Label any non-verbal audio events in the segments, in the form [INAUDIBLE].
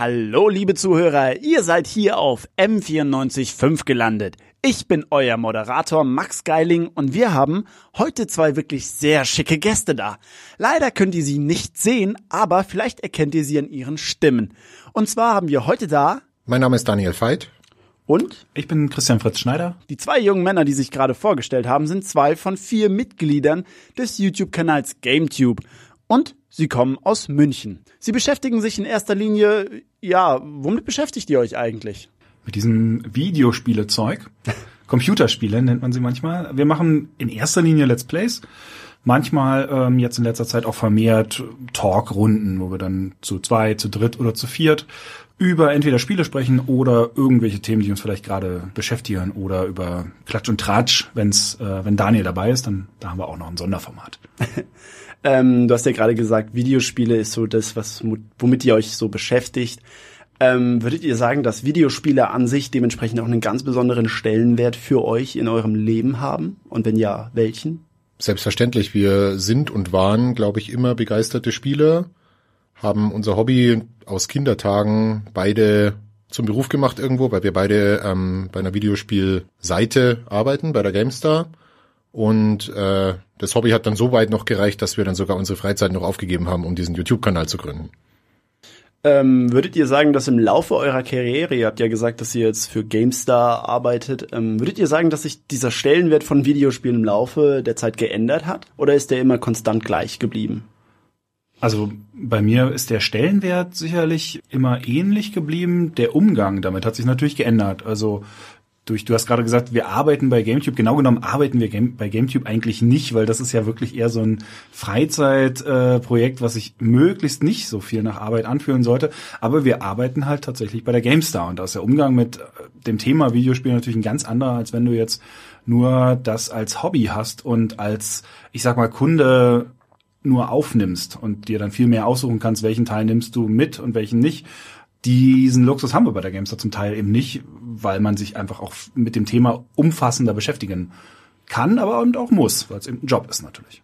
Hallo, liebe Zuhörer, ihr seid hier auf M945 gelandet. Ich bin euer Moderator Max Geiling und wir haben heute zwei wirklich sehr schicke Gäste da. Leider könnt ihr sie nicht sehen, aber vielleicht erkennt ihr sie an ihren Stimmen. Und zwar haben wir heute da. Mein Name ist Daniel Veit. Und? Ich bin Christian Fritz Schneider. Die zwei jungen Männer, die sich gerade vorgestellt haben, sind zwei von vier Mitgliedern des YouTube-Kanals GameTube. Und sie kommen aus München. Sie beschäftigen sich in erster Linie, ja, womit beschäftigt ihr euch eigentlich? Mit diesem Videospielezeug. [LAUGHS] Computerspiele nennt man sie manchmal. Wir machen in erster Linie Let's Plays. Manchmal ähm, jetzt in letzter Zeit auch vermehrt Talkrunden, wo wir dann zu zwei, zu dritt oder zu viert über entweder Spiele sprechen oder irgendwelche Themen, die uns vielleicht gerade beschäftigen oder über Klatsch und Tratsch, wenn's, äh, wenn Daniel dabei ist, dann da haben wir auch noch ein Sonderformat. [LAUGHS] Ähm, du hast ja gerade gesagt, Videospiele ist so das, was womit ihr euch so beschäftigt. Ähm, würdet ihr sagen, dass Videospiele an sich dementsprechend auch einen ganz besonderen Stellenwert für euch in eurem Leben haben? Und wenn ja, welchen? Selbstverständlich. Wir sind und waren, glaube ich, immer begeisterte Spieler, haben unser Hobby aus Kindertagen beide zum Beruf gemacht irgendwo, weil wir beide ähm, bei einer Videospielseite arbeiten, bei der GameStar. Und äh, das Hobby hat dann so weit noch gereicht, dass wir dann sogar unsere Freizeit noch aufgegeben haben, um diesen YouTube-Kanal zu gründen. Ähm, würdet ihr sagen, dass im Laufe eurer Karriere, ihr habt ja gesagt, dass ihr jetzt für GameStar arbeitet, ähm, würdet ihr sagen, dass sich dieser Stellenwert von Videospielen im Laufe der Zeit geändert hat? Oder ist der immer konstant gleich geblieben? Also bei mir ist der Stellenwert sicherlich immer ähnlich geblieben. Der Umgang damit hat sich natürlich geändert. Also durch, du hast gerade gesagt, wir arbeiten bei GameTube. Genau genommen arbeiten wir Game, bei GameTube eigentlich nicht, weil das ist ja wirklich eher so ein Freizeitprojekt, äh, was sich möglichst nicht so viel nach Arbeit anfühlen sollte. Aber wir arbeiten halt tatsächlich bei der GameStar und da ist der Umgang mit äh, dem Thema Videospiel natürlich ein ganz anderer, als wenn du jetzt nur das als Hobby hast und als, ich sag mal, Kunde nur aufnimmst und dir dann viel mehr aussuchen kannst, welchen Teil nimmst du mit und welchen nicht. Diesen Luxus haben wir bei der GameStar zum Teil eben nicht, weil man sich einfach auch mit dem Thema umfassender beschäftigen kann, aber eben auch muss, weil es eben ein Job ist natürlich.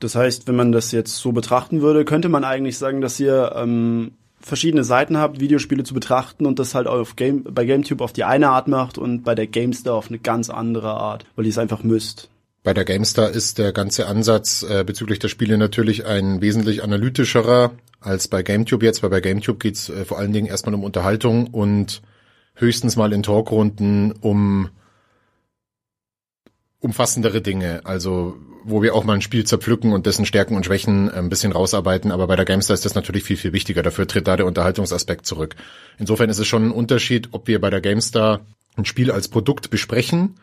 Das heißt, wenn man das jetzt so betrachten würde, könnte man eigentlich sagen, dass ihr ähm, verschiedene Seiten habt, Videospiele zu betrachten und das halt auf Game, bei GameTube auf die eine Art macht und bei der GameStar auf eine ganz andere Art, weil ihr es einfach müsst. Bei der GameStar ist der ganze Ansatz äh, bezüglich der Spiele natürlich ein wesentlich analytischerer als bei GameTube jetzt, weil bei GameTube geht's äh, vor allen Dingen erstmal um Unterhaltung und höchstens mal in Talkrunden um umfassendere Dinge, also wo wir auch mal ein Spiel zerpflücken und dessen Stärken und Schwächen äh, ein bisschen rausarbeiten, aber bei der GameStar ist das natürlich viel, viel wichtiger. Dafür tritt da der Unterhaltungsaspekt zurück. Insofern ist es schon ein Unterschied, ob wir bei der GameStar ein Spiel als Produkt besprechen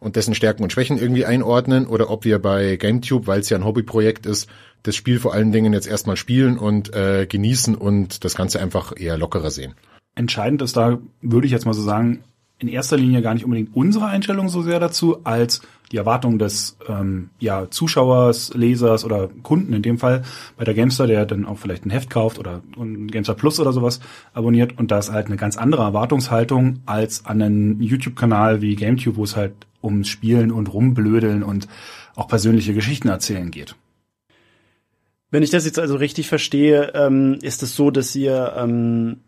und dessen Stärken und Schwächen irgendwie einordnen oder ob wir bei GameTube, weil es ja ein Hobbyprojekt ist, das Spiel vor allen Dingen jetzt erstmal spielen und äh, genießen und das Ganze einfach eher lockerer sehen. Entscheidend ist da, würde ich jetzt mal so sagen, in erster Linie gar nicht unbedingt unsere Einstellung so sehr dazu, als die Erwartung des ähm, ja, Zuschauers, Lesers oder Kunden in dem Fall bei der Gamestar, der dann auch vielleicht ein Heft kauft oder ein Gamestar Plus oder sowas abonniert und da ist halt eine ganz andere Erwartungshaltung als an einen YouTube-Kanal wie GameTube, wo es halt ums Spielen und Rumblödeln und auch persönliche Geschichten erzählen geht. Wenn ich das jetzt also richtig verstehe, ähm, ist es so, dass ihr ähm,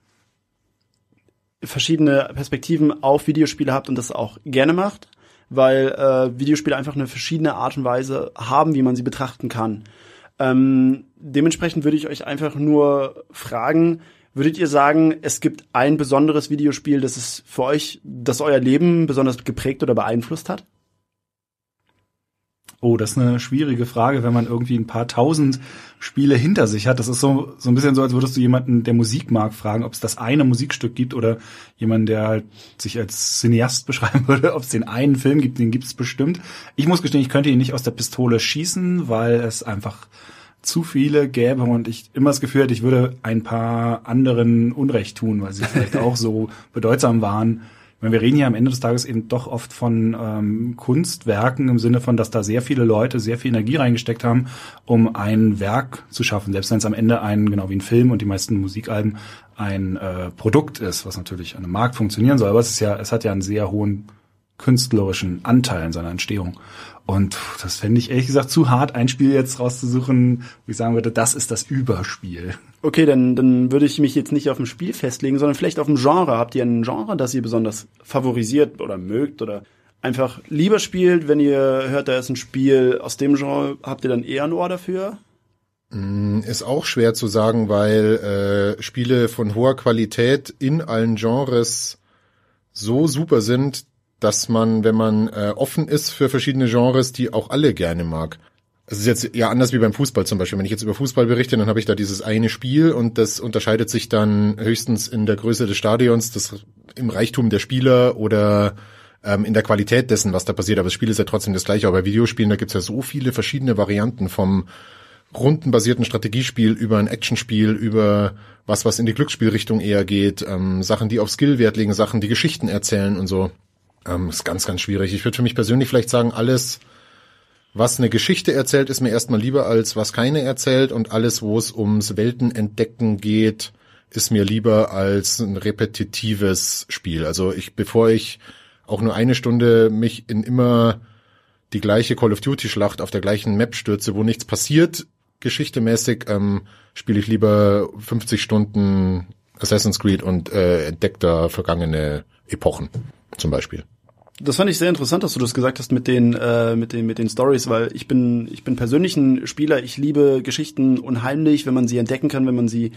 verschiedene Perspektiven auf Videospiele habt und das auch gerne macht, weil äh, Videospiele einfach eine verschiedene Art und Weise haben, wie man sie betrachten kann. Ähm, dementsprechend würde ich euch einfach nur fragen, würdet ihr sagen, es gibt ein besonderes Videospiel, das es für euch, das euer Leben besonders geprägt oder beeinflusst hat? Oh, das ist eine schwierige Frage, wenn man irgendwie ein paar tausend Spiele hinter sich hat. Das ist so, so ein bisschen so, als würdest du jemanden, der Musik mag, fragen, ob es das eine Musikstück gibt oder jemanden, der halt sich als Cineast [LAUGHS] beschreiben würde, ob es den einen Film gibt, den gibt es bestimmt. Ich muss gestehen, ich könnte ihn nicht aus der Pistole schießen, weil es einfach zu viele gäbe und ich immer das Gefühl hätte, ich würde ein paar anderen Unrecht tun, weil sie vielleicht [LAUGHS] auch so bedeutsam waren meine, wir reden hier am Ende des Tages eben doch oft von ähm, Kunstwerken im Sinne von, dass da sehr viele Leute sehr viel Energie reingesteckt haben, um ein Werk zu schaffen. Selbst wenn es am Ende ein, genau wie ein Film und die meisten Musikalben, ein äh, Produkt ist, was natürlich an einem Markt funktionieren soll. Aber es ist ja, es hat ja einen sehr hohen künstlerischen Anteil in seiner Entstehung. Und das fände ich ehrlich gesagt zu hart, ein Spiel jetzt rauszusuchen, wo ich sagen würde, das ist das Überspiel. Okay, dann, dann würde ich mich jetzt nicht auf ein Spiel festlegen, sondern vielleicht auf ein Genre. Habt ihr ein Genre, das ihr besonders favorisiert oder mögt oder einfach lieber spielt, wenn ihr hört, da ist ein Spiel aus dem Genre, habt ihr dann eher ein Ohr dafür? Mm, ist auch schwer zu sagen, weil äh, Spiele von hoher Qualität in allen Genres so super sind, dass man, wenn man äh, offen ist für verschiedene Genres, die auch alle gerne mag. Es ist jetzt ja anders wie beim Fußball zum Beispiel. Wenn ich jetzt über Fußball berichte, dann habe ich da dieses eine Spiel und das unterscheidet sich dann höchstens in der Größe des Stadions, das im Reichtum der Spieler oder ähm, in der Qualität dessen, was da passiert. Aber das Spiel ist ja trotzdem das gleiche. Aber bei Videospielen, da gibt's ja so viele verschiedene Varianten vom rundenbasierten Strategiespiel über ein Actionspiel, über was, was in die Glücksspielrichtung eher geht, ähm, Sachen, die auf Skill Wert legen, Sachen, die Geschichten erzählen und so. Ähm, ist ganz, ganz schwierig. Ich würde für mich persönlich vielleicht sagen, alles, was eine Geschichte erzählt, ist mir erstmal lieber als was keine erzählt und alles, wo es ums Weltenentdecken geht, ist mir lieber als ein repetitives Spiel. Also ich, bevor ich auch nur eine Stunde mich in immer die gleiche Call of Duty Schlacht auf der gleichen Map stürze, wo nichts passiert, geschichtemäßig, ähm, spiele ich lieber 50 Stunden Assassin's Creed und äh, entdeckt da vergangene Epochen zum Beispiel. Das fand ich sehr interessant, dass du das gesagt hast mit den äh, mit den mit den Stories, weil ich bin ich bin persönlich ein Spieler. Ich liebe Geschichten unheimlich, wenn man sie entdecken kann, wenn man sie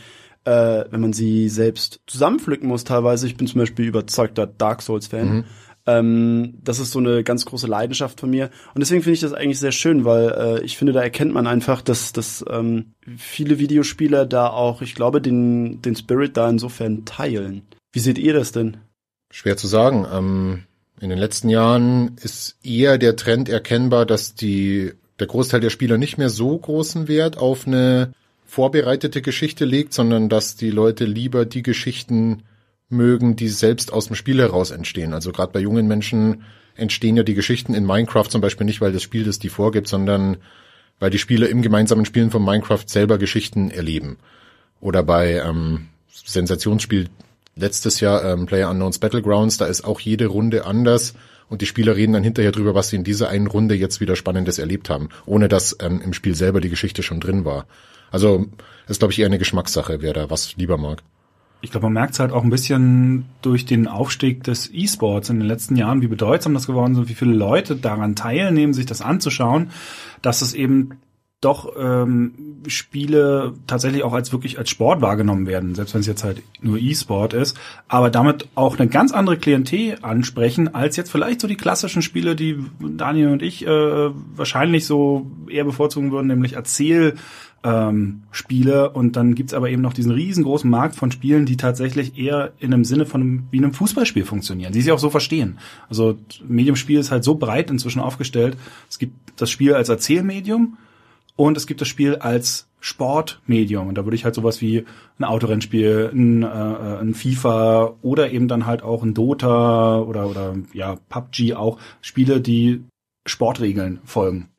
äh, wenn man sie selbst zusammenpflücken muss. Teilweise. Ich bin zum Beispiel überzeugter Dark Souls Fan. Mhm. Ähm, das ist so eine ganz große Leidenschaft von mir. Und deswegen finde ich das eigentlich sehr schön, weil äh, ich finde, da erkennt man einfach, dass, dass ähm, viele Videospieler da auch, ich glaube, den, den Spirit da insofern teilen. Wie seht ihr das denn? Schwer zu sagen. Ähm, in den letzten Jahren ist eher der Trend erkennbar, dass die, der Großteil der Spieler nicht mehr so großen Wert auf eine vorbereitete Geschichte legt, sondern dass die Leute lieber die Geschichten mögen, die selbst aus dem Spiel heraus entstehen. Also gerade bei jungen Menschen entstehen ja die Geschichten in Minecraft zum Beispiel nicht, weil das Spiel das die vorgibt, sondern weil die Spieler im gemeinsamen Spielen von Minecraft selber Geschichten erleben. Oder bei ähm, Sensationsspiel letztes Jahr ähm, Player Unknowns Battlegrounds, da ist auch jede Runde anders und die Spieler reden dann hinterher drüber, was sie in dieser einen Runde jetzt wieder Spannendes erlebt haben, ohne dass ähm, im Spiel selber die Geschichte schon drin war. Also ist, glaube ich, eher eine Geschmackssache, wer da was lieber mag. Ich glaube, man merkt es halt auch ein bisschen durch den Aufstieg des E-Sports in den letzten Jahren, wie bedeutsam das geworden ist, wie viele Leute daran teilnehmen, sich das anzuschauen, dass es eben doch ähm, Spiele tatsächlich auch als wirklich als Sport wahrgenommen werden, selbst wenn es jetzt halt nur E-Sport ist, aber damit auch eine ganz andere Klientel ansprechen, als jetzt vielleicht so die klassischen Spiele, die Daniel und ich äh, wahrscheinlich so eher bevorzugen würden, nämlich Erzähl ähm, Spiele und dann gibt's aber eben noch diesen riesengroßen Markt von Spielen, die tatsächlich eher in einem Sinne von einem, wie einem Fußballspiel funktionieren, die sich auch so verstehen. Also Mediumspiel ist halt so breit inzwischen aufgestellt. Es gibt das Spiel als Erzählmedium, und es gibt das Spiel als Sportmedium. Und da würde ich halt sowas wie ein Autorennspiel, ein, äh, ein FIFA oder eben dann halt auch ein Dota oder, oder ja, PUBG auch, Spiele, die Sportregeln folgen.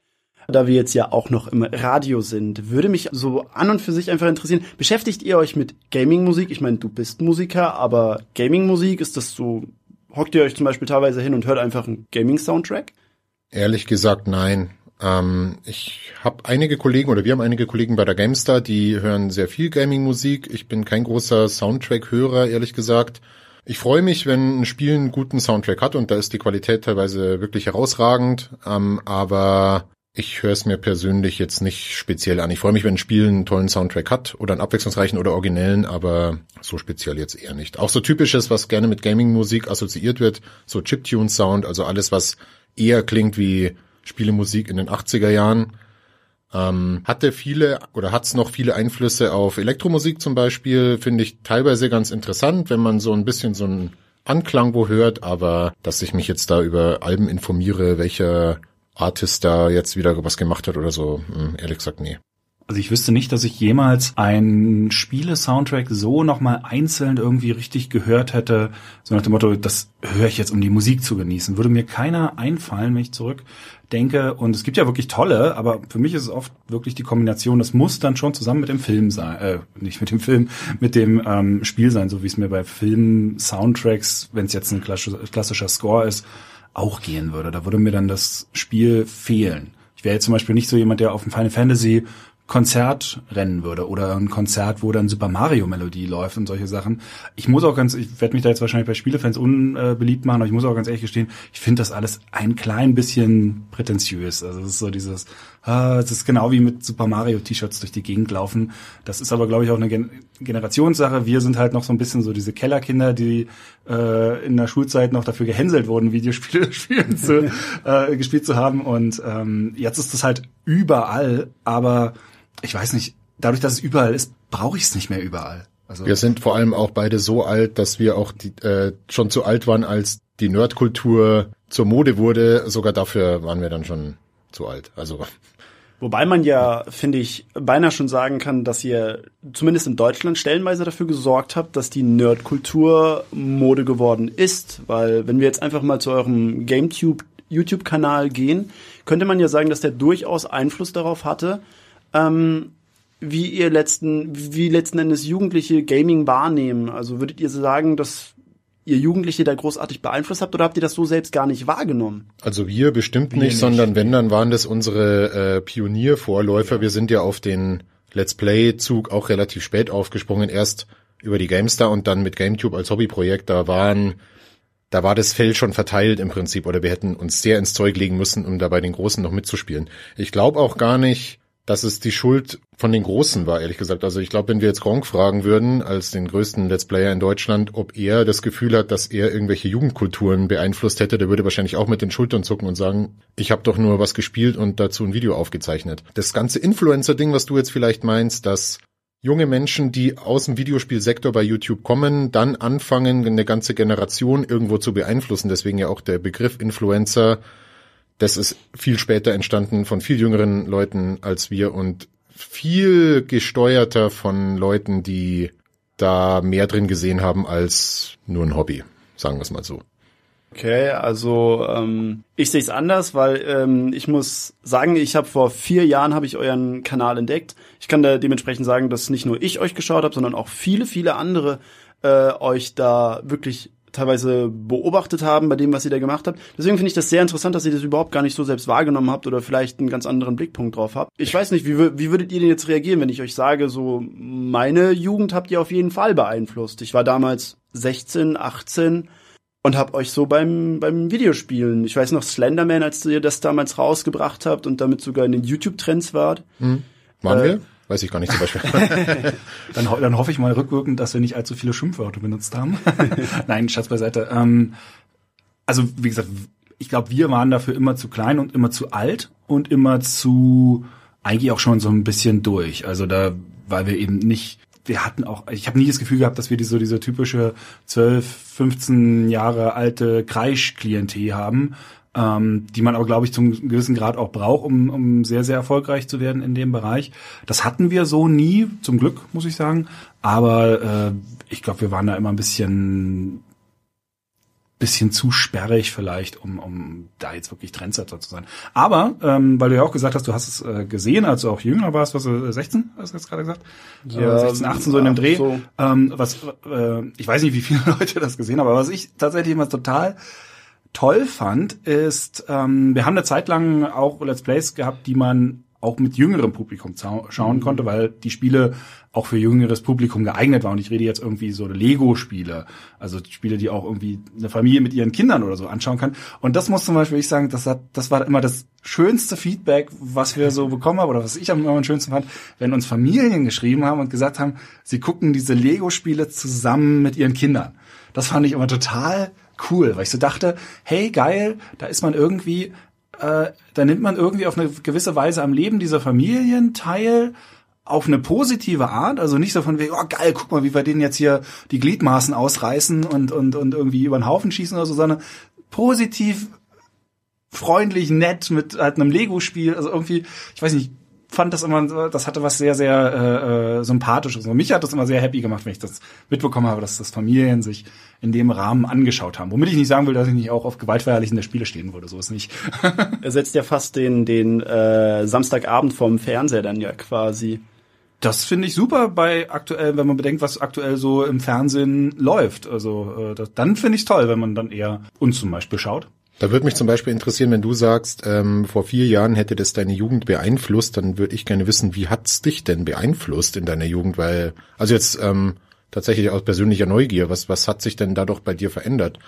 Da wir jetzt ja auch noch im Radio sind, würde mich so an und für sich einfach interessieren, beschäftigt ihr euch mit Gaming-Musik? Ich meine, du bist Musiker, aber Gaming-Musik, ist das so, hockt ihr euch zum Beispiel teilweise hin und hört einfach einen Gaming-Soundtrack? Ehrlich gesagt, nein. Ähm, ich habe einige Kollegen oder wir haben einige Kollegen bei der GameStar, die hören sehr viel Gaming-Musik. Ich bin kein großer Soundtrack-Hörer, ehrlich gesagt. Ich freue mich, wenn ein Spiel einen guten Soundtrack hat und da ist die Qualität teilweise wirklich herausragend. Ähm, aber ich höre es mir persönlich jetzt nicht speziell an. Ich freue mich, wenn ein Spiel einen tollen Soundtrack hat oder einen abwechslungsreichen oder originellen, aber so speziell jetzt eher nicht. Auch so typisches, was gerne mit Gaming-Musik assoziiert wird, so Chiptune-Sound, also alles, was eher klingt wie Spielemusik in den 80er Jahren. Ähm, hatte viele oder hat's noch viele Einflüsse auf Elektromusik zum Beispiel, finde ich teilweise ganz interessant, wenn man so ein bisschen so einen Anklang wo hört, aber dass ich mich jetzt da über Alben informiere, welcher Artist da jetzt wieder was gemacht hat oder so, hm, ehrlich gesagt, nee. Also ich wüsste nicht, dass ich jemals einen Spiele-Soundtrack so nochmal einzeln irgendwie richtig gehört hätte, so nach dem Motto, das höre ich jetzt, um die Musik zu genießen. Würde mir keiner einfallen, wenn ich zurückdenke. Und es gibt ja wirklich tolle, aber für mich ist es oft wirklich die Kombination, das muss dann schon zusammen mit dem Film sein, äh, nicht mit dem Film, mit dem ähm, Spiel sein, so wie es mir bei Film-Soundtracks, wenn es jetzt ein klassischer Score ist, auch gehen würde. Da würde mir dann das Spiel fehlen. Ich wäre jetzt zum Beispiel nicht so jemand, der auf dem Final Fantasy Konzert rennen würde oder ein Konzert, wo dann Super Mario Melodie läuft und solche Sachen. Ich muss auch ganz, ich werde mich da jetzt wahrscheinlich bei Spielefans unbeliebt machen, aber ich muss auch ganz ehrlich gestehen, ich finde das alles ein klein bisschen prätentiös. Also es ist so dieses, ah, es ist genau wie mit Super Mario T-Shirts durch die Gegend laufen. Das ist aber, glaube ich, auch eine Gen Generationssache. Wir sind halt noch so ein bisschen so diese Kellerkinder, die äh, in der Schulzeit noch dafür gehänselt wurden, Videospiele [LAUGHS] spielen zu, [LAUGHS] äh, gespielt zu haben. Und ähm, jetzt ist das halt überall, aber ich weiß nicht, dadurch, dass es überall ist, brauche ich es nicht mehr überall. Also wir sind vor allem auch beide so alt, dass wir auch die, äh, schon zu alt waren, als die Nerdkultur zur Mode wurde. Sogar dafür waren wir dann schon zu alt. Also Wobei man ja, finde ich, beinahe schon sagen kann, dass ihr zumindest in Deutschland stellenweise dafür gesorgt habt, dass die Nerdkultur Mode geworden ist. Weil wenn wir jetzt einfach mal zu eurem GameTube YouTube-Kanal gehen, könnte man ja sagen, dass der durchaus Einfluss darauf hatte, ähm, wie ihr letzten, wie letzten Endes Jugendliche Gaming wahrnehmen. Also würdet ihr sagen, dass ihr Jugendliche da großartig beeinflusst habt oder habt ihr das so selbst gar nicht wahrgenommen? Also wir bestimmt wir nicht, nicht, sondern wenn, dann waren das unsere äh, Pioniervorläufer. Ja. Wir sind ja auf den Let's Play-Zug auch relativ spät aufgesprungen, erst über die GameStar und dann mit GameTube als Hobbyprojekt. Da waren da war das Feld schon verteilt im Prinzip oder wir hätten uns sehr ins Zeug legen müssen, um da bei den Großen noch mitzuspielen. Ich glaube auch gar nicht, dass es die Schuld von den Großen war, ehrlich gesagt. Also ich glaube, wenn wir jetzt Gronk fragen würden, als den größten Let's Player in Deutschland, ob er das Gefühl hat, dass er irgendwelche Jugendkulturen beeinflusst hätte, der würde wahrscheinlich auch mit den Schultern zucken und sagen, ich habe doch nur was gespielt und dazu ein Video aufgezeichnet. Das ganze Influencer-Ding, was du jetzt vielleicht meinst, dass junge Menschen, die aus dem Videospielsektor bei YouTube kommen, dann anfangen, eine ganze Generation irgendwo zu beeinflussen. Deswegen ja auch der Begriff Influencer das ist viel später entstanden von viel jüngeren Leuten als wir und viel gesteuerter von Leuten, die da mehr drin gesehen haben als nur ein Hobby, sagen wir es mal so. Okay, also ähm, ich sehe es anders, weil ähm, ich muss sagen, ich habe vor vier Jahren habe ich euren Kanal entdeckt. Ich kann da dementsprechend sagen, dass nicht nur ich euch geschaut habe, sondern auch viele, viele andere äh, euch da wirklich teilweise beobachtet haben bei dem, was ihr da gemacht habt. Deswegen finde ich das sehr interessant, dass ihr das überhaupt gar nicht so selbst wahrgenommen habt oder vielleicht einen ganz anderen Blickpunkt drauf habt. Ich weiß nicht, wie, wie würdet ihr denn jetzt reagieren, wenn ich euch sage, so meine Jugend habt ihr auf jeden Fall beeinflusst. Ich war damals 16, 18 und hab euch so beim beim Videospielen. Ich weiß noch Slenderman, als ihr das damals rausgebracht habt und damit sogar in den YouTube Trends wart. Hm. Waren äh, wir? Weiß ich gar nicht zum Beispiel. [LAUGHS] dann, dann hoffe ich mal rückwirkend, dass wir nicht allzu viele Schimpfwörter benutzt haben. [LAUGHS] Nein, Schatz beiseite. Ähm, also wie gesagt, ich glaube, wir waren dafür immer zu klein und immer zu alt und immer zu eigentlich auch schon so ein bisschen durch. Also da, weil wir eben nicht wir hatten auch, ich habe nie das Gefühl gehabt, dass wir die, so diese typische 12, 15 Jahre alte Kreisch-Klientel haben, ähm, die man aber, glaube ich, zum gewissen Grad auch braucht, um, um sehr, sehr erfolgreich zu werden in dem Bereich. Das hatten wir so nie, zum Glück, muss ich sagen. Aber äh, ich glaube, wir waren da immer ein bisschen bisschen zu sperrig vielleicht, um, um da jetzt wirklich Trendsetter zu sein. Aber, ähm, weil du ja auch gesagt hast, du hast es äh, gesehen, als du auch jünger warst, was du 16, hast du jetzt gerade gesagt? Ja, 16, 18 so in dem Dreh. So. Ähm, was, äh, ich weiß nicht, wie viele [LAUGHS] Leute das gesehen haben, aber was ich tatsächlich immer total toll fand, ist, ähm, wir haben eine Zeit lang auch Let's Plays gehabt, die man auch mit jüngerem Publikum schauen mhm. konnte, weil die Spiele auch für jüngeres Publikum geeignet waren. Und ich rede jetzt irgendwie so Lego-Spiele, also Spiele, die auch irgendwie eine Familie mit ihren Kindern oder so anschauen kann. Und das muss zum Beispiel ich sagen, das, hat, das war immer das schönste Feedback, was wir so bekommen haben oder was ich am, am schönsten fand, wenn uns Familien geschrieben haben und gesagt haben, sie gucken diese Lego-Spiele zusammen mit ihren Kindern. Das fand ich immer total cool, weil ich so dachte, hey geil, da ist man irgendwie, äh, da nimmt man irgendwie auf eine gewisse Weise am Leben dieser Familien teil, auf eine positive Art, also nicht so von wegen, oh geil, guck mal, wie wir denen jetzt hier die Gliedmaßen ausreißen und, und, und irgendwie über den Haufen schießen oder so, sondern positiv, freundlich, nett mit halt einem Lego-Spiel, also irgendwie, ich weiß nicht, fand das immer, das hatte was sehr, sehr äh, äh, sympathisches. Und mich hat das immer sehr happy gemacht, wenn ich das mitbekommen habe, dass das Familien sich in dem Rahmen angeschaut haben. Womit ich nicht sagen will, dass ich nicht auch auf gewaltverherrlichende Spiele stehen würde, so ist nicht. [LAUGHS] er setzt ja fast den, den äh, Samstagabend vom Fernseher dann ja quasi. Das finde ich super bei aktuell, wenn man bedenkt, was aktuell so im Fernsehen läuft. Also äh, das, dann finde ich toll, wenn man dann eher uns zum Beispiel schaut. Da würde mich zum Beispiel interessieren, wenn du sagst, ähm, vor vier Jahren hätte das deine Jugend beeinflusst, dann würde ich gerne wissen, wie hat's dich denn beeinflusst in deiner Jugend? Weil, also jetzt ähm, tatsächlich aus persönlicher Neugier, was, was hat sich denn dadurch bei dir verändert?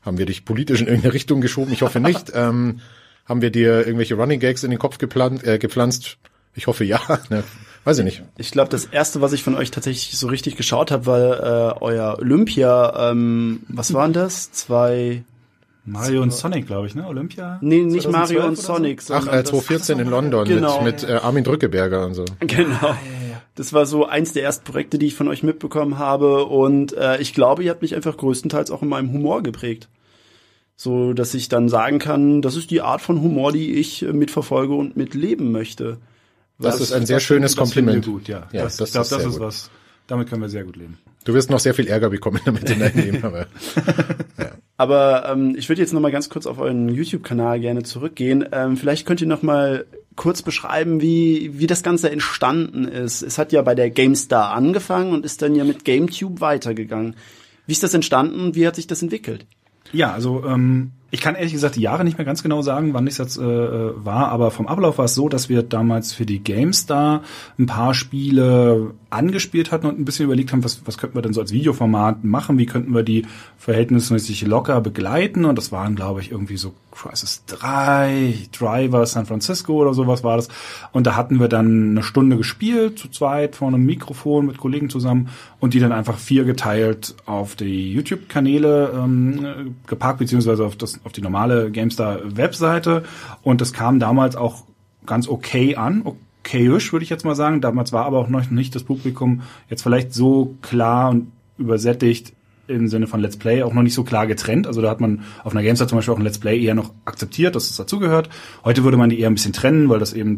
Haben wir dich politisch in irgendeine Richtung geschoben? Ich hoffe nicht. [LAUGHS] ähm, haben wir dir irgendwelche Running Gags in den Kopf geplant, äh, gepflanzt? Ich hoffe ja. [LAUGHS] Ne? Weiß ich nicht. Ich glaube, das erste, was ich von euch tatsächlich so richtig geschaut habe, war äh, euer Olympia. Ähm, was waren das? Zwei. Mario und Sonic, glaube ich, ne? Olympia? Nee, nicht Mario und Sonic. So? Ach, äh, 2014 in London genau. mit, mit äh, Armin Drückeberger und so. [LAUGHS] Genau. Das war so eins der ersten Projekte, die ich von euch mitbekommen habe. Und äh, ich glaube, ihr habt mich einfach größtenteils auch in meinem Humor geprägt. So, dass ich dann sagen kann, das ist die Art von Humor, die ich äh, mitverfolge und mitleben möchte. Das, das ist ein sehr schönes Kompliment. Gut, ja. ja das, das, ich glaube, das ist was. Damit können wir sehr gut leben. Du wirst noch sehr viel Ärger bekommen [LAUGHS] damit in deinem Leben, aber. [LAUGHS] Ja. Aber ähm, ich würde jetzt noch mal ganz kurz auf euren YouTube-Kanal gerne zurückgehen. Ähm, vielleicht könnt ihr noch mal kurz beschreiben, wie wie das Ganze entstanden ist. Es hat ja bei der GameStar angefangen und ist dann ja mit GameTube weitergegangen. Wie ist das entstanden? Wie hat sich das entwickelt? Ja, also ähm, ich kann ehrlich gesagt die Jahre nicht mehr ganz genau sagen, wann das jetzt äh, äh, war, aber vom Ablauf war es so, dass wir damals für die GameStar ein paar Spiele angespielt hatten und ein bisschen überlegt haben, was, was könnten wir denn so als Videoformat machen, wie könnten wir die verhältnismäßig locker begleiten? Und das waren, glaube ich, irgendwie so Crisis 3, Driver San Francisco oder sowas war das. Und da hatten wir dann eine Stunde gespielt, zu zweit vor einem Mikrofon mit Kollegen zusammen und die dann einfach vier geteilt auf die YouTube-Kanäle ähm, geparkt, beziehungsweise auf das auf die normale GameStar-Webseite und das kam damals auch ganz okay an, okayisch würde ich jetzt mal sagen. Damals war aber auch noch nicht das Publikum jetzt vielleicht so klar und übersättigt im Sinne von Let's Play auch noch nicht so klar getrennt. Also da hat man auf einer GameStar zum Beispiel auch ein Let's Play eher noch akzeptiert, dass es dazugehört. Heute würde man die eher ein bisschen trennen, weil das eben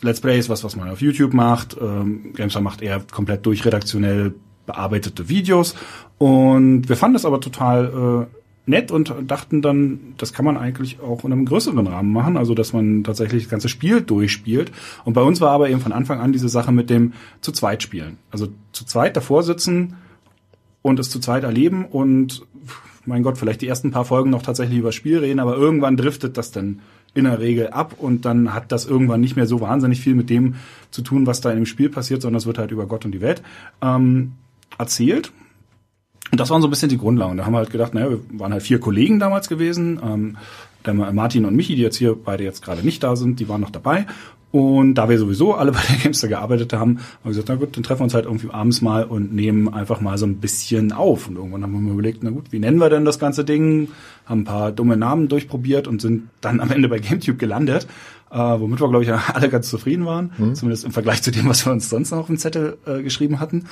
Let's Play ist was, was man auf YouTube macht. Ähm, GameStar macht eher komplett durchredaktionell bearbeitete Videos. Und wir fanden das aber total äh, nett und dachten dann, das kann man eigentlich auch in einem größeren Rahmen machen, also dass man tatsächlich das ganze Spiel durchspielt. Und bei uns war aber eben von Anfang an diese Sache mit dem zu zweit spielen. Also zu zweit davor sitzen und es zu zweit erleben und mein Gott, vielleicht die ersten paar Folgen noch tatsächlich über Spiel reden, aber irgendwann driftet das dann in der Regel ab und dann hat das irgendwann nicht mehr so wahnsinnig viel mit dem zu tun, was da in dem Spiel passiert, sondern es wird halt über Gott und die Welt ähm, erzählt. Und das waren so ein bisschen die Grundlagen. Da haben wir halt gedacht, naja, wir waren halt vier Kollegen damals gewesen. Ähm, der Martin und Michi, die jetzt hier beide jetzt gerade nicht da sind, die waren noch dabei. Und da wir sowieso alle [LAUGHS] bei der Gamester gearbeitet haben, haben wir gesagt, na gut, dann treffen wir uns halt irgendwie abends mal und nehmen einfach mal so ein bisschen auf. Und irgendwann haben wir mal überlegt, na gut, wie nennen wir denn das ganze Ding? Haben ein paar dumme Namen durchprobiert und sind dann am Ende bei GameTube gelandet, äh, womit wir, glaube ich, [LAUGHS] alle ganz zufrieden waren. Mhm. Zumindest im Vergleich zu dem, was wir uns sonst noch auf dem Zettel äh, geschrieben hatten.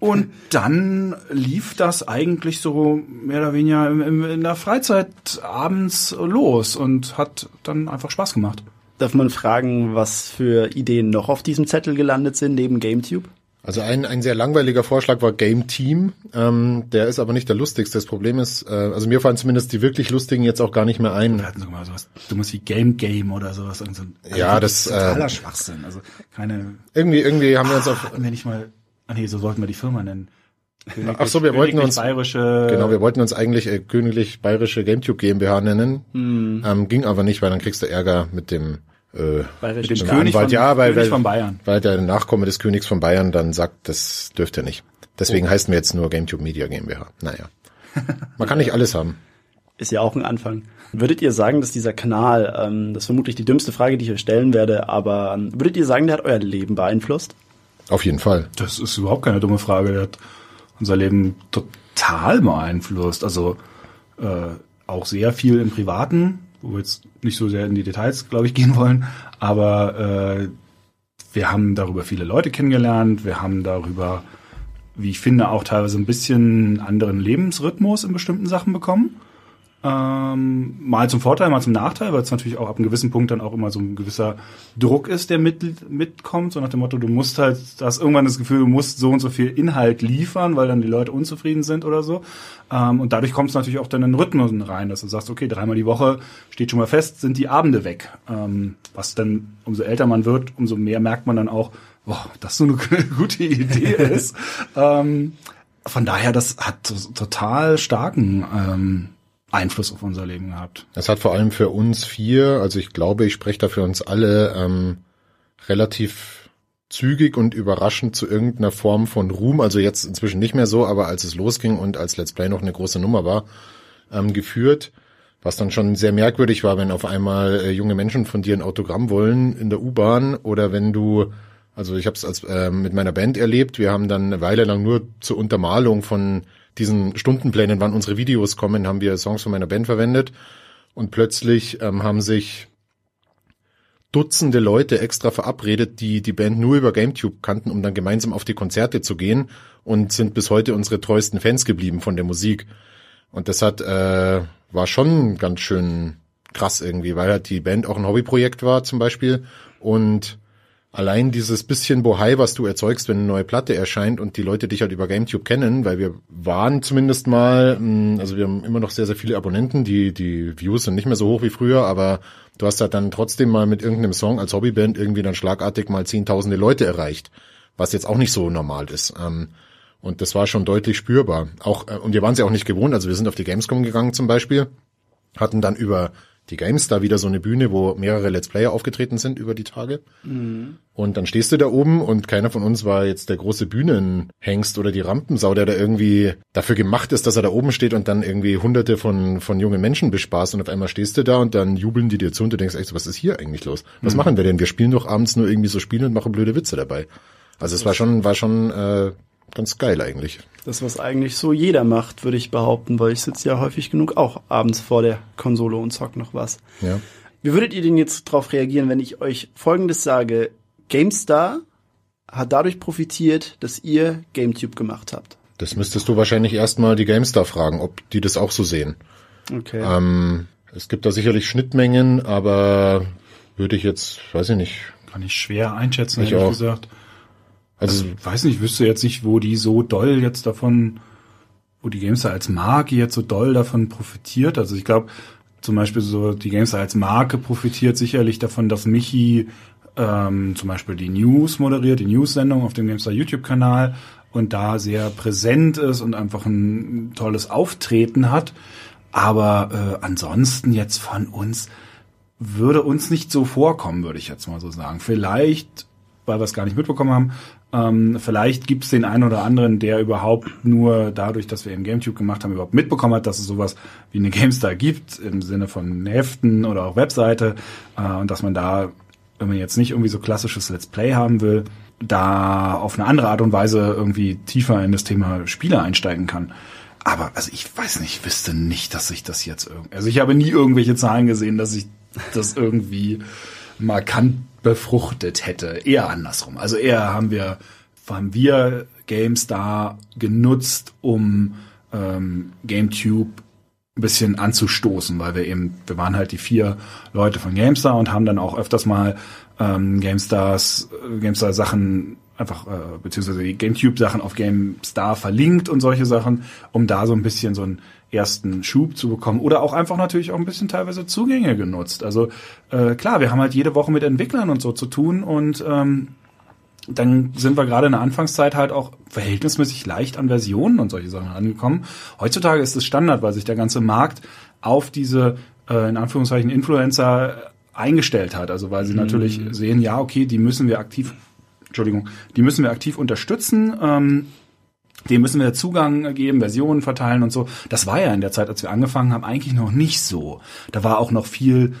Und dann lief das eigentlich so mehr oder weniger in der Freizeit abends los und hat dann einfach Spaß gemacht. Darf man fragen, was für Ideen noch auf diesem Zettel gelandet sind neben GameTube? Also ein, ein sehr langweiliger Vorschlag war Game Team. Ähm, der ist aber nicht der lustigste. Das Problem ist, äh, also mir fallen zumindest die wirklich lustigen jetzt auch gar nicht mehr ein. Wir hatten sogar sowas dummes wie Game Game oder sowas. Also ja, das totaler äh, Schwachsinn. Also keine. Irgendwie, irgendwie haben wir uns auf. Wenn ich mal Ach nee, so sollten wir die Firma nennen. Königlich, Ach so, wir wollten uns bayerische genau, wir wollten uns eigentlich äh, königlich bayerische GameTube GmbH nennen, hm. ähm, ging aber nicht, weil dann kriegst du Ärger mit dem äh, mit dem König Anwalt, von, ja, weil, König von Bayern, weil der Nachkomme des Königs von Bayern dann sagt, das dürfte nicht. Deswegen oh. heißen wir jetzt nur GameTube Media GmbH. Naja, man kann nicht alles haben. [LAUGHS] Ist ja auch ein Anfang. Würdet ihr sagen, dass dieser Kanal, ähm, das ist vermutlich die dümmste Frage, die ich euch stellen werde, aber ähm, würdet ihr sagen, der hat euer Leben beeinflusst? Auf jeden Fall. Das ist überhaupt keine dumme Frage. Der hat unser Leben total beeinflusst. Also äh, auch sehr viel im Privaten, wo wir jetzt nicht so sehr in die Details, glaube ich, gehen wollen. Aber äh, wir haben darüber viele Leute kennengelernt. Wir haben darüber, wie ich finde, auch teilweise ein bisschen anderen Lebensrhythmus in bestimmten Sachen bekommen. Ähm, mal zum Vorteil, mal zum Nachteil, weil es natürlich auch ab einem gewissen Punkt dann auch immer so ein gewisser Druck ist, der mit, mitkommt, so nach dem Motto, du musst halt, du hast irgendwann das Gefühl, du musst so und so viel Inhalt liefern, weil dann die Leute unzufrieden sind oder so. Ähm, und dadurch kommt es natürlich auch dann in Rhythmus rein, dass du sagst, okay, dreimal die Woche steht schon mal fest, sind die Abende weg. Ähm, was dann, umso älter man wird, umso mehr merkt man dann auch, boah, das so eine [LAUGHS] gute Idee ist. [LAUGHS] ähm, von daher, das hat total starken ähm, Einfluss auf unser Leben gehabt. Es hat vor allem für uns vier, also ich glaube, ich spreche da für uns alle, ähm, relativ zügig und überraschend zu irgendeiner Form von Ruhm, also jetzt inzwischen nicht mehr so, aber als es losging und als Let's Play noch eine große Nummer war, ähm, geführt. Was dann schon sehr merkwürdig war, wenn auf einmal äh, junge Menschen von dir ein Autogramm wollen in der U-Bahn oder wenn du, also ich habe es als äh, mit meiner Band erlebt, wir haben dann eine Weile lang nur zur Untermalung von diesen Stundenplänen, wann unsere Videos kommen, haben wir Songs von meiner Band verwendet und plötzlich ähm, haben sich Dutzende Leute extra verabredet, die die Band nur über GameTube kannten, um dann gemeinsam auf die Konzerte zu gehen und sind bis heute unsere treuesten Fans geblieben von der Musik. Und das hat äh, war schon ganz schön krass irgendwie, weil halt die Band auch ein Hobbyprojekt war zum Beispiel und allein dieses bisschen Bohai, was du erzeugst, wenn eine neue Platte erscheint und die Leute dich halt über GameTube kennen, weil wir waren zumindest mal, mm, also wir haben immer noch sehr, sehr viele Abonnenten, die, die Views sind nicht mehr so hoch wie früher, aber du hast halt dann trotzdem mal mit irgendeinem Song als Hobbyband irgendwie dann schlagartig mal zehntausende Leute erreicht, was jetzt auch nicht so normal ist. Ähm, und das war schon deutlich spürbar. Auch, äh, und wir waren es ja auch nicht gewohnt. Also wir sind auf die Gamescom gegangen zum Beispiel, hatten dann über die Games da wieder so eine Bühne, wo mehrere Let's Player aufgetreten sind über die Tage. Mhm. Und dann stehst du da oben und keiner von uns war jetzt der große Bühnenhengst oder die Rampensau, der da irgendwie dafür gemacht ist, dass er da oben steht und dann irgendwie hunderte von, von jungen Menschen bespaßt und auf einmal stehst du da und dann jubeln die dir zu und du denkst echt, was ist hier eigentlich los? Was mhm. machen wir denn? Wir spielen doch abends nur irgendwie so Spiele und machen blöde Witze dabei. Also es war schon, war schon äh, ganz geil eigentlich. Das, was eigentlich so jeder macht, würde ich behaupten, weil ich sitze ja häufig genug auch abends vor der Konsole und zock noch was. Ja. Wie würdet ihr denn jetzt darauf reagieren, wenn ich euch Folgendes sage? GameStar hat dadurch profitiert, dass ihr GameTube gemacht habt. Das müsstest du wahrscheinlich erstmal die GameStar fragen, ob die das auch so sehen. Okay. Ähm, es gibt da sicherlich Schnittmengen, aber würde ich jetzt, weiß ich nicht. Kann ich schwer einschätzen, ich ehrlich auch. gesagt. Also, also weiß nicht, wüsste jetzt nicht, wo die so doll jetzt davon, wo die Gamestar als Marke jetzt so doll davon profitiert. Also ich glaube, zum Beispiel so die Gamestar als Marke profitiert sicherlich davon, dass Michi ähm, zum Beispiel die News moderiert, die News-Sendung auf dem Gamestar YouTube-Kanal und da sehr präsent ist und einfach ein tolles Auftreten hat. Aber äh, ansonsten jetzt von uns würde uns nicht so vorkommen, würde ich jetzt mal so sagen. Vielleicht, weil wir es gar nicht mitbekommen haben, ähm, vielleicht gibt es den einen oder anderen, der überhaupt nur dadurch, dass wir im GameTube gemacht haben, überhaupt mitbekommen hat, dass es sowas wie eine [LAUGHS] GameStar gibt, im Sinne von Heften oder auch Webseite, äh, und dass man da, wenn man jetzt nicht irgendwie so klassisches Let's Play haben will, da auf eine andere Art und Weise irgendwie tiefer in das Thema Spiele einsteigen kann. Aber also ich weiß nicht, ich wüsste nicht, dass ich das jetzt irgendwie. Also ich habe nie irgendwelche Zahlen gesehen, dass ich das irgendwie markant befruchtet hätte. Eher andersrum. Also eher haben wir, haben wir GameStar genutzt, um ähm, GameTube ein bisschen anzustoßen, weil wir eben, wir waren halt die vier Leute von GameStar und haben dann auch öfters mal ähm, GameStars, GameStar Sachen einfach, äh, beziehungsweise die GameTube Sachen auf GameStar verlinkt und solche Sachen, um da so ein bisschen so ein ersten Schub zu bekommen oder auch einfach natürlich auch ein bisschen teilweise Zugänge genutzt. Also äh, klar, wir haben halt jede Woche mit Entwicklern und so zu tun und ähm, dann sind wir gerade in der Anfangszeit halt auch verhältnismäßig leicht an Versionen und solche Sachen angekommen. Heutzutage ist es Standard, weil sich der ganze Markt auf diese äh, in Anführungszeichen Influencer eingestellt hat. Also weil sie mhm. natürlich sehen, ja, okay, die müssen wir aktiv, Entschuldigung, die müssen wir aktiv unterstützen. Ähm, dem müssen wir Zugang geben, Versionen verteilen und so. Das war ja in der Zeit, als wir angefangen haben, eigentlich noch nicht so. Da war auch noch viel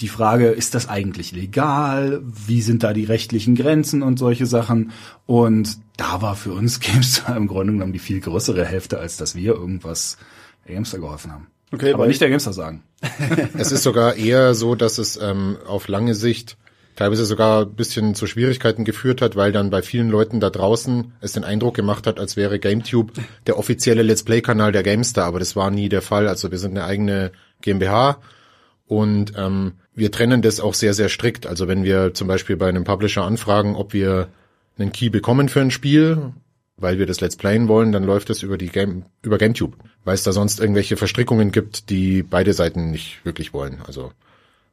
die Frage, ist das eigentlich legal? Wie sind da die rechtlichen Grenzen und solche Sachen? Und da war für uns [LAUGHS] GameStar im Grunde genommen die viel größere Hälfte, als dass wir irgendwas GameStar geholfen haben. Okay, aber nicht der GameStar sagen. [LAUGHS] es ist sogar eher so, dass es ähm, auf lange Sicht teilweise sogar ein bisschen zu Schwierigkeiten geführt hat, weil dann bei vielen Leuten da draußen es den Eindruck gemacht hat, als wäre GameTube der offizielle Let's Play-Kanal der GameStar, aber das war nie der Fall. Also wir sind eine eigene GmbH und ähm, wir trennen das auch sehr, sehr strikt. Also wenn wir zum Beispiel bei einem Publisher anfragen, ob wir einen Key bekommen für ein Spiel, weil wir das Let's Playen wollen, dann läuft das über die Game, über GameTube, weil es da sonst irgendwelche Verstrickungen gibt, die beide Seiten nicht wirklich wollen. Also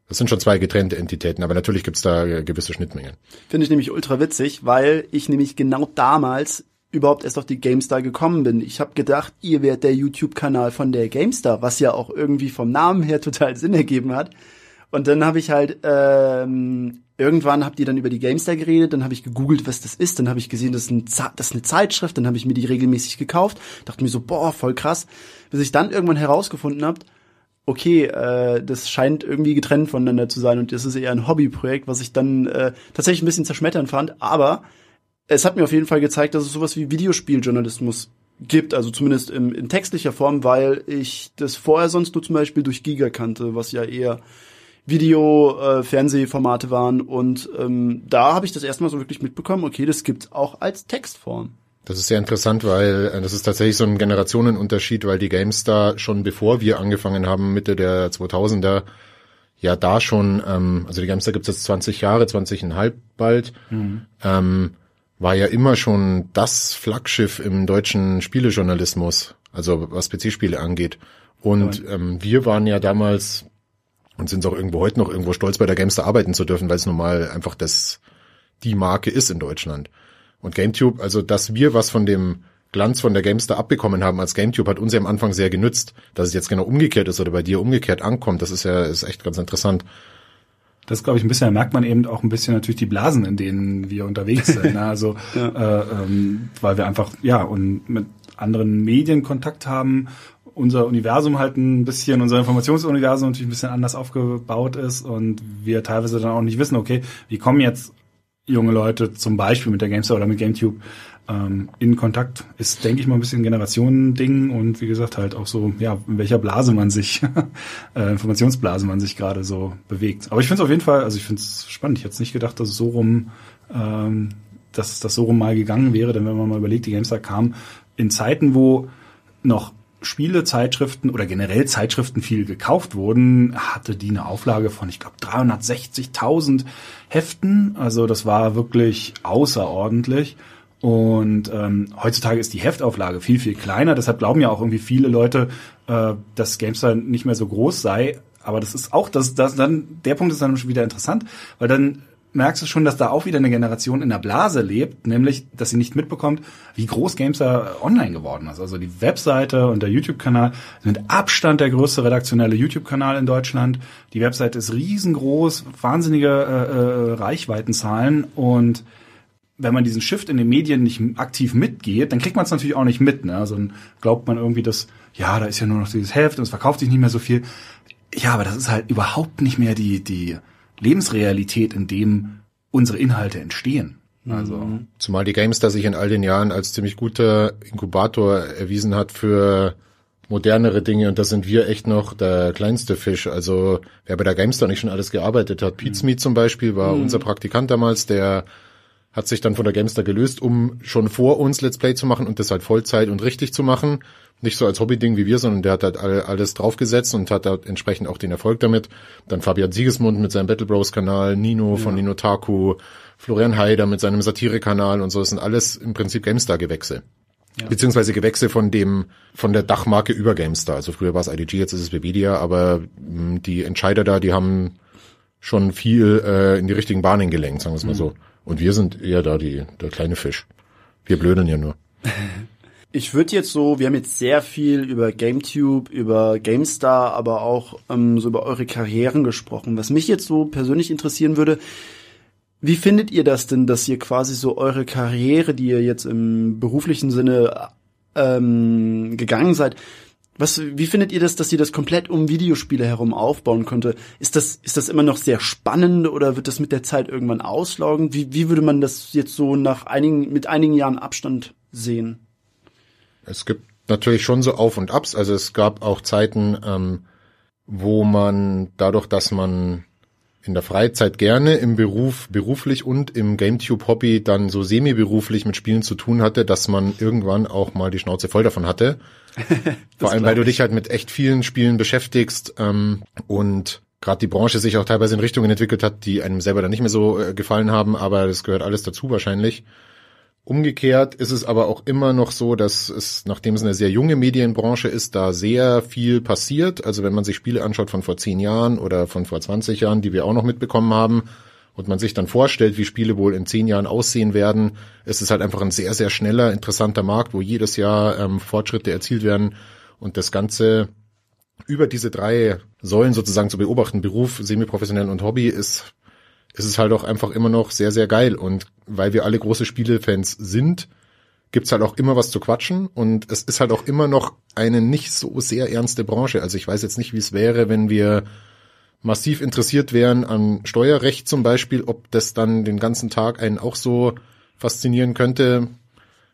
das sind schon zwei getrennte Entitäten, aber natürlich gibt's da gewisse Schnittmengen. Finde ich nämlich ultra witzig, weil ich nämlich genau damals überhaupt erst auf die GameStar gekommen bin. Ich habe gedacht, ihr wärt der YouTube-Kanal von der GameStar, was ja auch irgendwie vom Namen her [LAUGHS] total Sinn ergeben hat. Und dann habe ich halt ähm, irgendwann habt ihr dann über die GameStar geredet, dann habe ich gegoogelt, was das ist, dann habe ich gesehen, das ist, ein, das ist eine Zeitschrift, dann habe ich mir die regelmäßig gekauft, dachte mir so, boah, voll krass, bis ich dann irgendwann herausgefunden habt, okay, äh, das scheint irgendwie getrennt voneinander zu sein und das ist eher ein Hobbyprojekt, was ich dann äh, tatsächlich ein bisschen zerschmettern fand, aber es hat mir auf jeden Fall gezeigt, dass es sowas wie Videospieljournalismus gibt, also zumindest in, in textlicher Form, weil ich das vorher sonst nur zum Beispiel durch Giga kannte, was ja eher Video, äh, Fernsehformate waren und ähm, da habe ich das erstmal so wirklich mitbekommen, okay, das gibt's auch als Textform. Das ist sehr interessant, weil äh, das ist tatsächlich so ein Generationenunterschied, weil die GameStar schon bevor wir angefangen haben, Mitte der 2000er, ja da schon, ähm, also die GameStar gibt's jetzt 20 Jahre, 20,5 bald, mhm. ähm, war ja immer schon das Flaggschiff im deutschen Spielejournalismus, also was PC-Spiele angeht. Und ähm, wir waren ja damals und sind auch irgendwo heute noch irgendwo stolz bei der Gamester arbeiten zu dürfen, weil es nun mal einfach das die Marke ist in Deutschland. Und GameTube, also dass wir was von dem Glanz von der Gamester abbekommen haben als GameTube, hat uns ja am Anfang sehr genützt. Dass es jetzt genau umgekehrt ist oder bei dir umgekehrt ankommt, das ist ja ist echt ganz interessant. Das glaube ich ein bisschen, da merkt man eben auch ein bisschen natürlich die Blasen, in denen wir unterwegs sind. Ne? Also [LAUGHS] ja. äh, ähm, weil wir einfach ja und mit anderen Medien Kontakt haben unser Universum halt ein bisschen, unser Informationsuniversum natürlich ein bisschen anders aufgebaut ist und wir teilweise dann auch nicht wissen, okay, wie kommen jetzt junge Leute zum Beispiel mit der GameStar oder mit GameTube ähm, in Kontakt, ist, denke ich mal, ein bisschen Generationending und wie gesagt halt auch so, ja, in welcher Blase man sich, [LAUGHS] äh, Informationsblase man sich gerade so bewegt. Aber ich finde es auf jeden Fall, also ich finde es spannend. Ich hätte nicht gedacht, dass es so rum, ähm, dass das so rum mal gegangen wäre, denn wenn man mal überlegt, die GameStar kam in Zeiten, wo noch Spiele, Zeitschriften oder generell Zeitschriften viel gekauft wurden, hatte die eine Auflage von, ich glaube, 360.000 Heften. Also das war wirklich außerordentlich. Und ähm, heutzutage ist die Heftauflage viel, viel kleiner. Deshalb glauben ja auch irgendwie viele Leute, äh, dass GameStar nicht mehr so groß sei. Aber das ist auch, das, das dann, der Punkt ist dann schon wieder interessant, weil dann merkst du schon, dass da auch wieder eine Generation in der Blase lebt, nämlich, dass sie nicht mitbekommt, wie groß Gamester online geworden ist. Also die Webseite und der YouTube-Kanal sind Abstand der größte redaktionelle YouTube-Kanal in Deutschland. Die Webseite ist riesengroß, wahnsinnige äh, äh, Reichweitenzahlen und wenn man diesen Shift in den Medien nicht aktiv mitgeht, dann kriegt man es natürlich auch nicht mit. Ne? Also dann glaubt man irgendwie, dass, ja, da ist ja nur noch dieses Heft und es verkauft sich nicht mehr so viel. Ja, aber das ist halt überhaupt nicht mehr die, die, Lebensrealität, in dem unsere Inhalte entstehen. Also. Mhm. Zumal die GameStar sich in all den Jahren als ziemlich guter Inkubator erwiesen hat für modernere Dinge und da sind wir echt noch der kleinste Fisch. Also wer bei der GameStar nicht schon alles gearbeitet hat, Pete mhm. zum Beispiel war mhm. unser Praktikant damals, der hat sich dann von der GameStar gelöst, um schon vor uns Let's Play zu machen und das halt Vollzeit und richtig zu machen nicht so als Hobbyding wie wir, sondern der hat halt alles draufgesetzt und hat da entsprechend auch den Erfolg damit. Dann Fabian Siegesmund mit seinem Battle Bros Kanal, Nino ja. von Nino Taku, Florian Haider mit seinem Satire-Kanal und so. Das sind alles im Prinzip GameStar-Gewächse. Ja. Beziehungsweise Gewächse von dem, von der Dachmarke über GameStar. Also früher war es IDG, jetzt ist es Webedia, aber mh, die Entscheider da, die haben schon viel äh, in die richtigen Bahnen gelenkt, sagen wir es mal mhm. so. Und wir sind eher da die, der kleine Fisch. Wir blödeln ja nur. [LAUGHS] Ich würde jetzt so, wir haben jetzt sehr viel über GameTube, über GameStar, aber auch ähm, so über eure Karrieren gesprochen. Was mich jetzt so persönlich interessieren würde, wie findet ihr das denn, dass ihr quasi so eure Karriere, die ihr jetzt im beruflichen Sinne ähm, gegangen seid, was, wie findet ihr das, dass ihr das komplett um Videospiele herum aufbauen konnte? Ist das, ist das immer noch sehr spannend oder wird das mit der Zeit irgendwann auslaugen? Wie, wie würde man das jetzt so nach einigen, mit einigen Jahren Abstand sehen? Es gibt natürlich schon so Auf und Abs. Also es gab auch Zeiten, ähm, wo man dadurch, dass man in der Freizeit gerne im Beruf, beruflich und im GameTube-Hobby dann so semi-beruflich mit Spielen zu tun hatte, dass man irgendwann auch mal die Schnauze voll davon hatte. [LAUGHS] Vor allem, weil du dich halt mit echt vielen Spielen beschäftigst ähm, und gerade die Branche sich auch teilweise in Richtungen entwickelt hat, die einem selber dann nicht mehr so äh, gefallen haben, aber das gehört alles dazu wahrscheinlich. Umgekehrt ist es aber auch immer noch so, dass es, nachdem es eine sehr junge Medienbranche ist, da sehr viel passiert. Also wenn man sich Spiele anschaut von vor zehn Jahren oder von vor 20 Jahren, die wir auch noch mitbekommen haben, und man sich dann vorstellt, wie Spiele wohl in zehn Jahren aussehen werden, ist es halt einfach ein sehr, sehr schneller, interessanter Markt, wo jedes Jahr ähm, Fortschritte erzielt werden und das Ganze über diese drei Säulen sozusagen zu beobachten, Beruf, semiprofessionell und Hobby, ist, ist es halt auch einfach immer noch sehr, sehr geil. Und weil wir alle große Spielefans sind, gibt's halt auch immer was zu quatschen und es ist halt auch immer noch eine nicht so sehr ernste Branche. Also ich weiß jetzt nicht, wie es wäre, wenn wir massiv interessiert wären an Steuerrecht zum Beispiel, ob das dann den ganzen Tag einen auch so faszinieren könnte,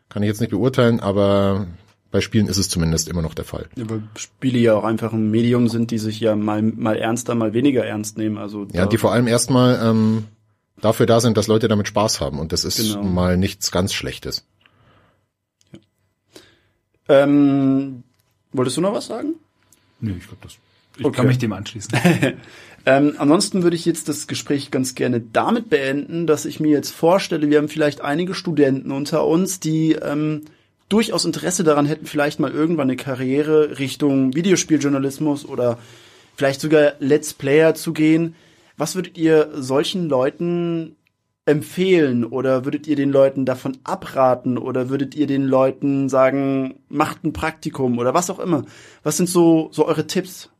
kann ich jetzt nicht beurteilen, aber bei Spielen ist es zumindest immer noch der Fall. Ja, weil Spiele ja auch einfach ein Medium sind, die sich ja mal, mal ernster, mal weniger ernst nehmen. Also ja, die vor allem erstmal ähm, dafür da sind, dass Leute damit Spaß haben und das ist genau. mal nichts ganz Schlechtes. Ja. Ähm, wolltest du noch was sagen? Nee, ich glaube, das ich okay. kann mich dem anschließen. [LAUGHS] ähm, ansonsten würde ich jetzt das Gespräch ganz gerne damit beenden, dass ich mir jetzt vorstelle, wir haben vielleicht einige Studenten unter uns, die ähm, durchaus Interesse daran hätten, vielleicht mal irgendwann eine Karriere Richtung Videospieljournalismus oder vielleicht sogar Let's Player zu gehen. Was würdet ihr solchen Leuten empfehlen oder würdet ihr den Leuten davon abraten oder würdet ihr den Leuten sagen, macht ein Praktikum oder was auch immer? Was sind so, so eure Tipps?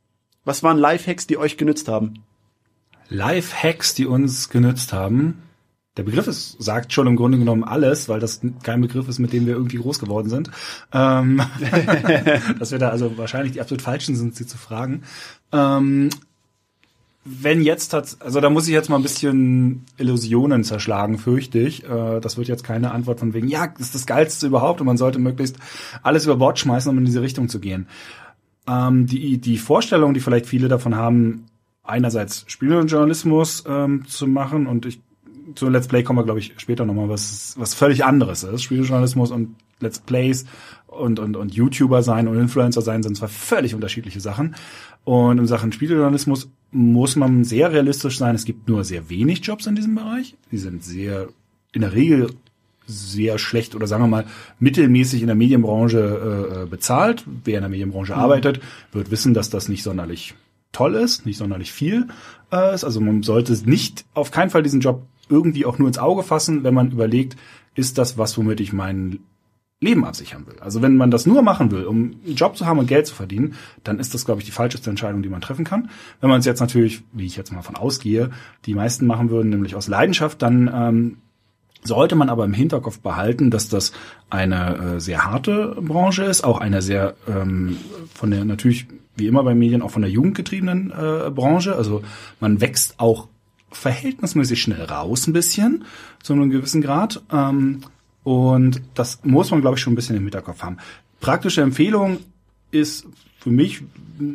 Was waren Lifehacks, die euch genützt haben? Lifehacks, die uns genützt haben. Der Begriff ist, sagt schon im Grunde genommen alles, weil das kein Begriff ist, mit dem wir irgendwie groß geworden sind. Ähm, [LAUGHS] dass wir da also wahrscheinlich die absolut falschen sind, sie zu fragen. Ähm, wenn jetzt hat, also da muss ich jetzt mal ein bisschen Illusionen zerschlagen, fürchte ich. Äh, das wird jetzt keine Antwort von wegen, ja, das ist das Geilste überhaupt und man sollte möglichst alles über Bord schmeißen, um in diese Richtung zu gehen ähm, die, die Vorstellung, die vielleicht viele davon haben, einerseits Spieljournalismus ähm, zu machen und ich zu Let's Play kommen wir, glaube ich, später nochmal, was, was völlig anderes ist. Spieljournalismus und Let's Plays und, und, und YouTuber sein und Influencer sein sind zwar völlig unterschiedliche Sachen. Und in Sachen Spieljournalismus muss man sehr realistisch sein. Es gibt nur sehr wenig Jobs in diesem Bereich. Die sind sehr, in der Regel sehr schlecht oder sagen wir mal mittelmäßig in der Medienbranche äh, äh, bezahlt. Wer in der Medienbranche mhm. arbeitet, wird wissen, dass das nicht sonderlich toll ist, nicht sonderlich viel äh, ist. Also man sollte nicht auf keinen Fall diesen Job irgendwie auch nur ins Auge fassen, wenn man überlegt, ist das was, womit ich mein Leben absichern will. Also wenn man das nur machen will, um einen Job zu haben und Geld zu verdienen, dann ist das, glaube ich, die falscheste Entscheidung, die man treffen kann. Wenn man es jetzt natürlich, wie ich jetzt mal von ausgehe, die meisten machen würden, nämlich aus Leidenschaft, dann ähm, sollte man aber im Hinterkopf behalten, dass das eine äh, sehr harte Branche ist, auch eine sehr ähm, von der natürlich wie immer bei Medien auch von der jugendgetriebenen äh, Branche. Also man wächst auch verhältnismäßig schnell raus ein bisschen zu einem gewissen Grad. Ähm, und das muss man, glaube ich, schon ein bisschen im Hinterkopf haben. Praktische Empfehlung ist für mich,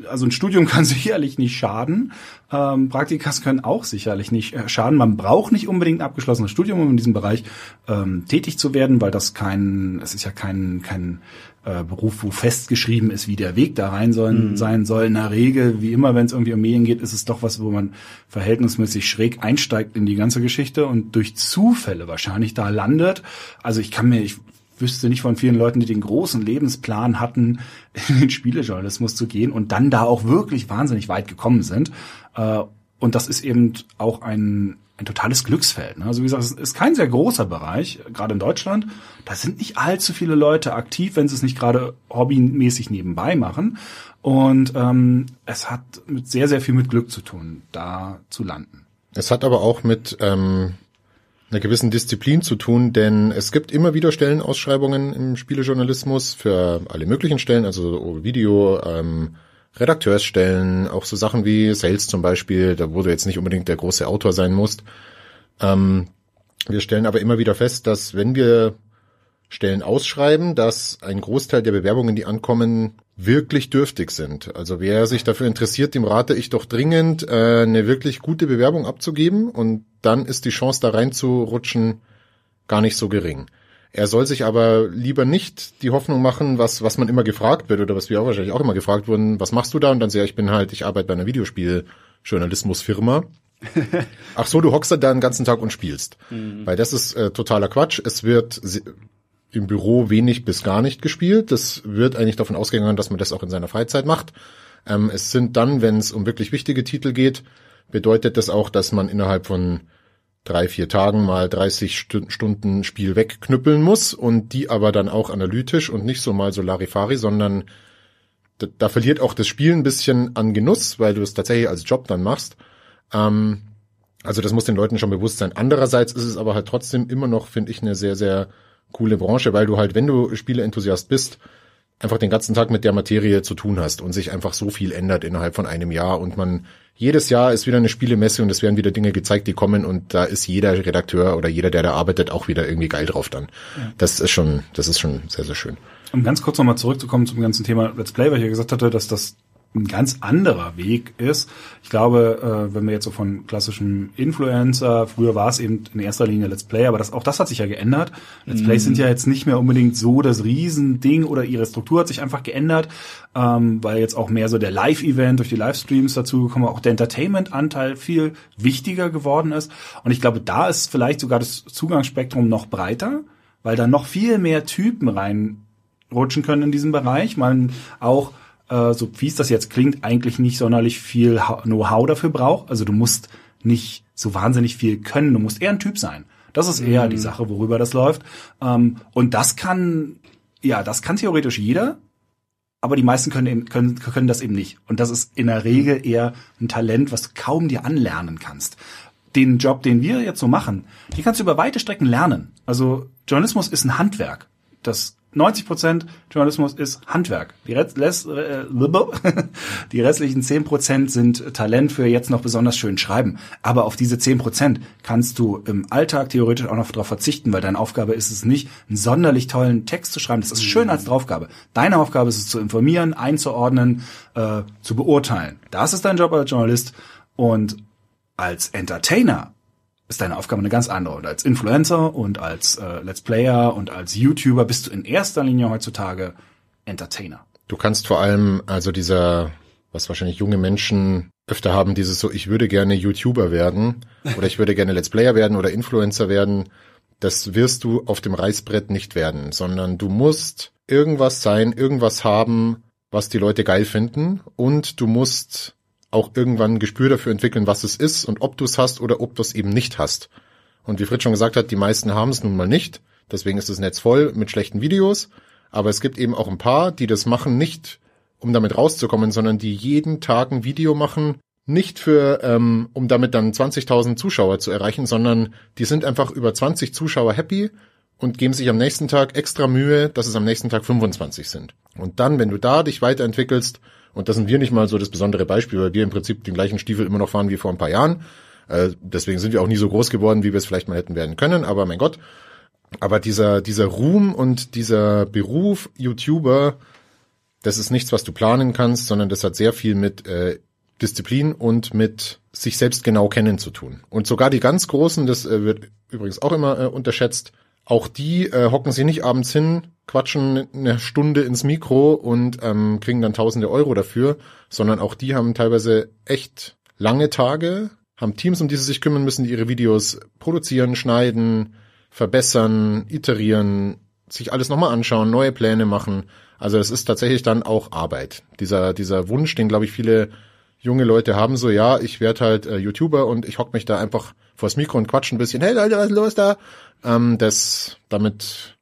also ein Studium [LAUGHS] kann sicherlich nicht schaden. Ähm, Praktikas können auch sicherlich nicht äh, schaden. Man braucht nicht unbedingt ein abgeschlossenes Studium, um in diesem Bereich ähm, tätig zu werden, weil das kein, es ist ja kein, kein äh, Beruf, wo festgeschrieben ist, wie der Weg da rein soll, mhm. sein soll. In der Regel, wie immer, wenn es irgendwie um Medien geht, ist es doch was, wo man verhältnismäßig schräg einsteigt in die ganze Geschichte und durch Zufälle wahrscheinlich da landet. Also ich kann mir, ich wüsste nicht von vielen Leuten, die den großen Lebensplan hatten, [LAUGHS] in den Spielejournalismus zu gehen und dann da auch wirklich wahnsinnig weit gekommen sind. Äh, und das ist eben auch ein, ein totales Glücksfeld. Ne? Also wie gesagt, es ist kein sehr großer Bereich, gerade in Deutschland. Da sind nicht allzu viele Leute aktiv, wenn sie es nicht gerade hobbymäßig nebenbei machen. Und ähm, es hat mit sehr, sehr viel mit Glück zu tun, da zu landen. Es hat aber auch mit ähm, einer gewissen Disziplin zu tun, denn es gibt immer wieder Stellenausschreibungen im Spielejournalismus für alle möglichen Stellen, also Video, ähm, Redakteursstellen, auch so Sachen wie Sales zum Beispiel, da wo du jetzt nicht unbedingt der große Autor sein musst. Ähm, wir stellen aber immer wieder fest, dass wenn wir Stellen ausschreiben, dass ein Großteil der Bewerbungen, die ankommen, wirklich dürftig sind. Also wer sich dafür interessiert, dem rate ich doch dringend, äh, eine wirklich gute Bewerbung abzugeben und dann ist die Chance da reinzurutschen gar nicht so gering. Er soll sich aber lieber nicht die Hoffnung machen, was, was man immer gefragt wird oder was wir auch wahrscheinlich auch immer gefragt wurden, was machst du da? Und dann sehe ich bin halt, ich arbeite bei einer Videospieljournalismusfirma. [LAUGHS] Ach so, du hockst da den ganzen Tag und spielst. Mhm. Weil das ist äh, totaler Quatsch. Es wird im Büro wenig bis gar nicht gespielt. Das wird eigentlich davon ausgegangen, dass man das auch in seiner Freizeit macht. Ähm, es sind dann, wenn es um wirklich wichtige Titel geht, bedeutet das auch, dass man innerhalb von drei, vier Tagen mal 30 Stunden Spiel wegknüppeln muss und die aber dann auch analytisch und nicht so mal so Larifari, sondern da, da verliert auch das Spiel ein bisschen an Genuss, weil du es tatsächlich als Job dann machst. Ähm, also das muss den Leuten schon bewusst sein. Andererseits ist es aber halt trotzdem immer noch, finde ich, eine sehr, sehr coole Branche, weil du halt, wenn du Spieleenthusiast bist, einfach den ganzen Tag mit der Materie zu tun hast und sich einfach so viel ändert innerhalb von einem Jahr und man jedes Jahr ist wieder eine Spielemesse und es werden wieder Dinge gezeigt, die kommen und da ist jeder Redakteur oder jeder, der da arbeitet, auch wieder irgendwie geil drauf dann. Ja. Das ist schon, das ist schon sehr, sehr schön. Um ganz kurz nochmal zurückzukommen zum ganzen Thema Let's Play, weil ich ja gesagt hatte, dass das ein ganz anderer Weg ist. Ich glaube, äh, wenn wir jetzt so von klassischem Influencer, früher war es eben in erster Linie Let's Play, aber das, auch das hat sich ja geändert. Let's Plays sind ja jetzt nicht mehr unbedingt so das Riesending oder ihre Struktur hat sich einfach geändert, ähm, weil jetzt auch mehr so der Live-Event durch die Livestreams dazugekommen, auch der Entertainment-Anteil viel wichtiger geworden ist. Und ich glaube, da ist vielleicht sogar das Zugangsspektrum noch breiter, weil da noch viel mehr Typen reinrutschen können in diesem Bereich. Man auch äh, so fies das jetzt klingt, eigentlich nicht sonderlich viel Know-how dafür braucht. Also du musst nicht so wahnsinnig viel können, du musst eher ein Typ sein. Das ist eher mhm. die Sache, worüber das läuft. Ähm, und das kann, ja, das kann theoretisch jeder, aber die meisten können, eben, können, können das eben nicht. Und das ist in der Regel eher ein Talent, was du kaum dir anlernen kannst. Den Job, den wir jetzt so machen, die kannst du über weite Strecken lernen. Also Journalismus ist ein Handwerk. Das 90 Prozent Journalismus ist Handwerk. Die, Rest, äh, [LAUGHS] die restlichen 10 Prozent sind Talent für jetzt noch besonders schön schreiben. Aber auf diese 10 Prozent kannst du im Alltag theoretisch auch noch darauf verzichten, weil deine Aufgabe ist es nicht, einen sonderlich tollen Text zu schreiben. Das ist schön als Draufgabe. Deine Aufgabe ist es zu informieren, einzuordnen, äh, zu beurteilen. Das ist dein Job als Journalist. Und als Entertainer ist deine Aufgabe eine ganz andere. Und als Influencer und als äh, Let's Player und als YouTuber bist du in erster Linie heutzutage Entertainer. Du kannst vor allem, also dieser, was wahrscheinlich junge Menschen öfter haben, dieses so, ich würde gerne YouTuber werden oder ich würde gerne Let's Player werden oder Influencer werden. Das wirst du auf dem Reißbrett nicht werden, sondern du musst irgendwas sein, irgendwas haben, was die Leute geil finden und du musst auch irgendwann ein Gespür dafür entwickeln, was es ist und ob du es hast oder ob du es eben nicht hast. Und wie Fritz schon gesagt hat, die meisten haben es nun mal nicht. Deswegen ist das Netz voll mit schlechten Videos. Aber es gibt eben auch ein paar, die das machen nicht, um damit rauszukommen, sondern die jeden Tag ein Video machen, nicht für, ähm, um damit dann 20.000 Zuschauer zu erreichen, sondern die sind einfach über 20 Zuschauer happy und geben sich am nächsten Tag extra Mühe, dass es am nächsten Tag 25 sind. Und dann, wenn du da dich weiterentwickelst und das sind wir nicht mal so das besondere Beispiel, weil wir im Prinzip den gleichen Stiefel immer noch fahren wie vor ein paar Jahren. Äh, deswegen sind wir auch nie so groß geworden, wie wir es vielleicht mal hätten werden können. Aber mein Gott. Aber dieser, dieser Ruhm und dieser Beruf YouTuber, das ist nichts, was du planen kannst, sondern das hat sehr viel mit äh, Disziplin und mit sich selbst genau kennen zu tun. Und sogar die ganz Großen, das äh, wird übrigens auch immer äh, unterschätzt, auch die äh, hocken sich nicht abends hin, quatschen eine Stunde ins Mikro und ähm, kriegen dann tausende Euro dafür, sondern auch die haben teilweise echt lange Tage, haben Teams, um die sie sich kümmern müssen, die ihre Videos produzieren, schneiden, verbessern, iterieren, sich alles nochmal anschauen, neue Pläne machen. Also es ist tatsächlich dann auch Arbeit. Dieser, dieser Wunsch, den glaube ich viele junge Leute haben, so ja, ich werde halt äh, YouTuber und ich hock mich da einfach vors Mikro und quatsch ein bisschen, hey Leute, was ist los da? Ähm, das, damit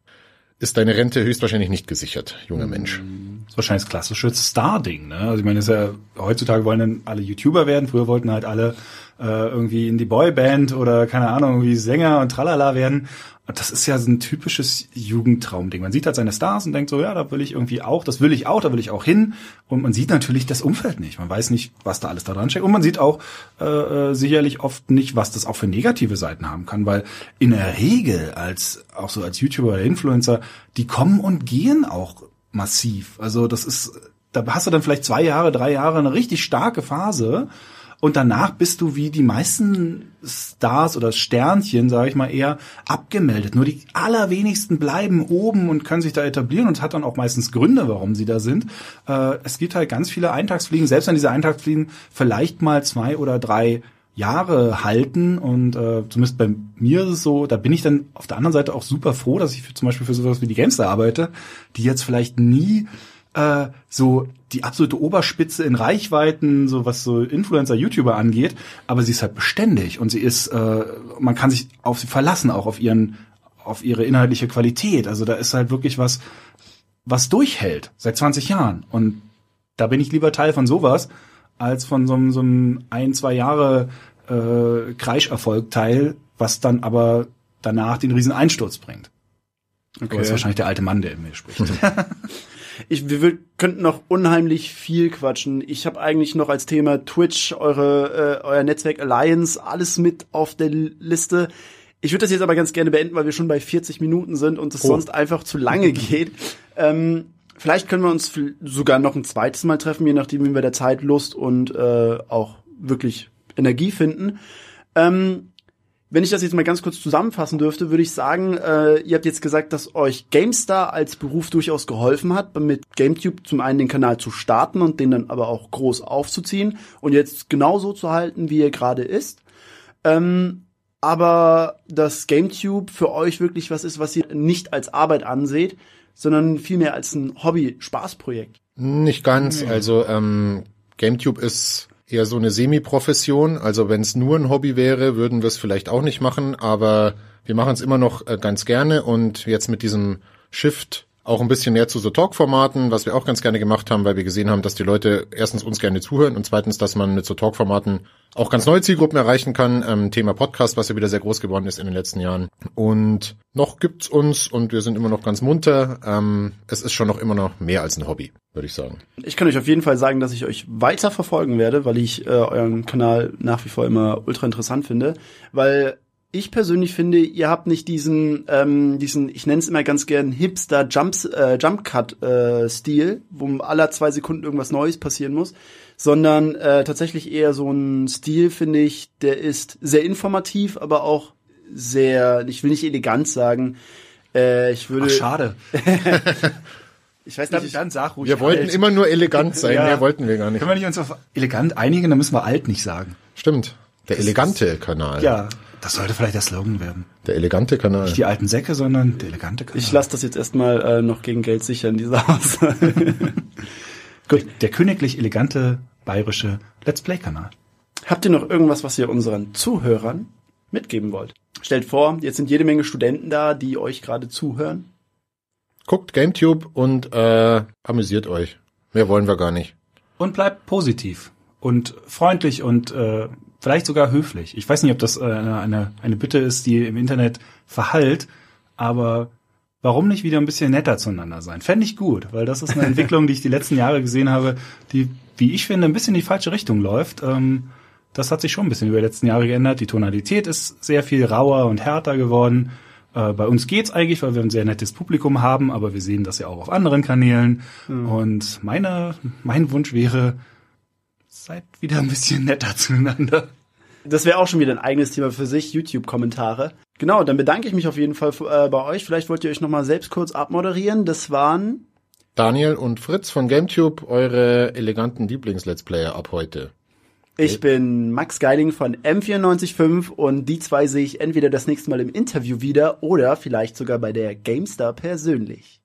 ist deine Rente höchstwahrscheinlich nicht gesichert, junger mm, Mensch. Das ist wahrscheinlich das klassische Star-Ding, ne? Also ich meine, ist ja, heutzutage wollen dann alle YouTuber werden, früher wollten halt alle äh, irgendwie in die Boyband oder keine Ahnung, irgendwie Sänger und tralala werden. Das ist ja so ein typisches Jugendtraumding. Man sieht halt seine Stars und denkt so, ja, da will ich irgendwie auch, das will ich auch, da will ich auch hin. Und man sieht natürlich das Umfeld nicht. Man weiß nicht, was da alles da dran steckt. Und man sieht auch äh, äh, sicherlich oft nicht, was das auch für negative Seiten haben kann, weil in der Regel als auch so als YouTuber oder Influencer, die kommen und gehen auch massiv. Also das ist, da hast du dann vielleicht zwei Jahre, drei Jahre eine richtig starke Phase und danach bist du wie die meisten Stars oder Sternchen, sage ich mal eher, abgemeldet. Nur die allerwenigsten bleiben oben und können sich da etablieren und hat dann auch meistens Gründe, warum sie da sind. Äh, es gibt halt ganz viele Eintagsfliegen, selbst wenn diese Eintagsfliegen vielleicht mal zwei oder drei Jahre halten und äh, zumindest bei mir ist es so, da bin ich dann auf der anderen Seite auch super froh, dass ich für, zum Beispiel für sowas wie die Gamester arbeite, die jetzt vielleicht nie äh, so die absolute Oberspitze in Reichweiten, so was so Influencer, YouTuber angeht, aber sie ist halt beständig und sie ist, äh, man kann sich auf sie verlassen, auch auf ihren, auf ihre inhaltliche Qualität. Also da ist halt wirklich was, was durchhält seit 20 Jahren. Und da bin ich lieber Teil von sowas, als von so einem, so einem ein, zwei Jahre äh, Kreischerfolg Teil, was dann aber danach den riesen Einsturz bringt. Okay. Aber das ist wahrscheinlich der alte Mann, der in mir spricht. [LAUGHS] ich, wir, wir könnten noch unheimlich viel quatschen. Ich habe eigentlich noch als Thema Twitch, eure, äh, euer Netzwerk Alliance, alles mit auf der Liste. Ich würde das jetzt aber ganz gerne beenden, weil wir schon bei 40 Minuten sind und es oh. sonst einfach zu lange geht. Ähm, vielleicht können wir uns sogar noch ein zweites Mal treffen, je nachdem, wie wir der Zeit Lust und äh, auch wirklich Energie finden. Ähm, wenn ich das jetzt mal ganz kurz zusammenfassen dürfte, würde ich sagen, äh, ihr habt jetzt gesagt, dass euch GameStar als Beruf durchaus geholfen hat, mit GameTube zum einen den Kanal zu starten und den dann aber auch groß aufzuziehen und jetzt genauso zu halten, wie er gerade ist. Ähm, aber dass GameTube für euch wirklich was ist, was ihr nicht als Arbeit anseht, sondern vielmehr als ein Hobby-Spaßprojekt. Nicht ganz. Also ähm, GameTube ist eher so eine Semi-Profession. Also wenn es nur ein Hobby wäre, würden wir es vielleicht auch nicht machen, aber wir machen es immer noch äh, ganz gerne und jetzt mit diesem Shift auch ein bisschen mehr zu so Talk-Formaten, was wir auch ganz gerne gemacht haben, weil wir gesehen haben, dass die Leute erstens uns gerne zuhören und zweitens, dass man mit so Talk-Formaten auch ganz neue Zielgruppen erreichen kann. Ähm, Thema Podcast, was ja wieder sehr groß geworden ist in den letzten Jahren. Und noch gibt's uns und wir sind immer noch ganz munter. Ähm, es ist schon noch immer noch mehr als ein Hobby, würde ich sagen. Ich kann euch auf jeden Fall sagen, dass ich euch weiter verfolgen werde, weil ich äh, euren Kanal nach wie vor immer ultra interessant finde, weil ich persönlich finde, ihr habt nicht diesen, ähm, diesen, ich nenne es immer ganz gern Hipster Jumps, äh, Jump Cut äh, Stil, wo aller zwei Sekunden irgendwas Neues passieren muss, sondern äh, tatsächlich eher so ein Stil, finde ich, der ist sehr informativ, aber auch sehr, ich will nicht elegant sagen, äh, ich würde. Ach, schade. [LAUGHS] ich weiß nicht, ich, dann sag ruhig Wir wollten alt. immer nur elegant sein, ja. mehr wollten wir gar nicht. Können wir nicht uns auf elegant einigen, dann müssen wir alt nicht sagen. Stimmt. Der das elegante Kanal. Ja. Das sollte vielleicht der Slogan werden. Der elegante Kanal. Nicht die alten Säcke, sondern der elegante Kanal. Ich lasse das jetzt erstmal äh, noch gegen Geld sichern, diese Aussage. [LAUGHS] Gut. Der, der königlich elegante bayerische Let's Play-Kanal. Habt ihr noch irgendwas, was ihr unseren Zuhörern mitgeben wollt? Stellt vor, jetzt sind jede Menge Studenten da, die euch gerade zuhören. Guckt GameTube und äh, amüsiert euch. Mehr wollen wir gar nicht. Und bleibt positiv und freundlich und äh, vielleicht sogar höflich. Ich weiß nicht, ob das äh, eine, eine Bitte ist, die im Internet verhallt, aber warum nicht wieder ein bisschen netter zueinander sein? Fände ich gut, weil das ist eine [LAUGHS] Entwicklung, die ich die letzten Jahre gesehen habe, die, wie ich finde, ein bisschen in die falsche Richtung läuft. Ähm, das hat sich schon ein bisschen über die letzten Jahre geändert. Die Tonalität ist sehr viel rauer und härter geworden. Äh, bei uns geht's eigentlich, weil wir ein sehr nettes Publikum haben, aber wir sehen das ja auch auf anderen Kanälen. Mhm. Und meine, mein Wunsch wäre, seid wieder ein bisschen netter [LAUGHS] zueinander. Das wäre auch schon wieder ein eigenes Thema für sich, YouTube-Kommentare. Genau, dann bedanke ich mich auf jeden Fall äh, bei euch. Vielleicht wollt ihr euch nochmal selbst kurz abmoderieren. Das waren Daniel und Fritz von GameTube, eure eleganten Lieblings-Let's Player ab heute. Ich bin Max Geiding von M945 und die zwei sehe ich entweder das nächste Mal im Interview wieder oder vielleicht sogar bei der GameStar persönlich.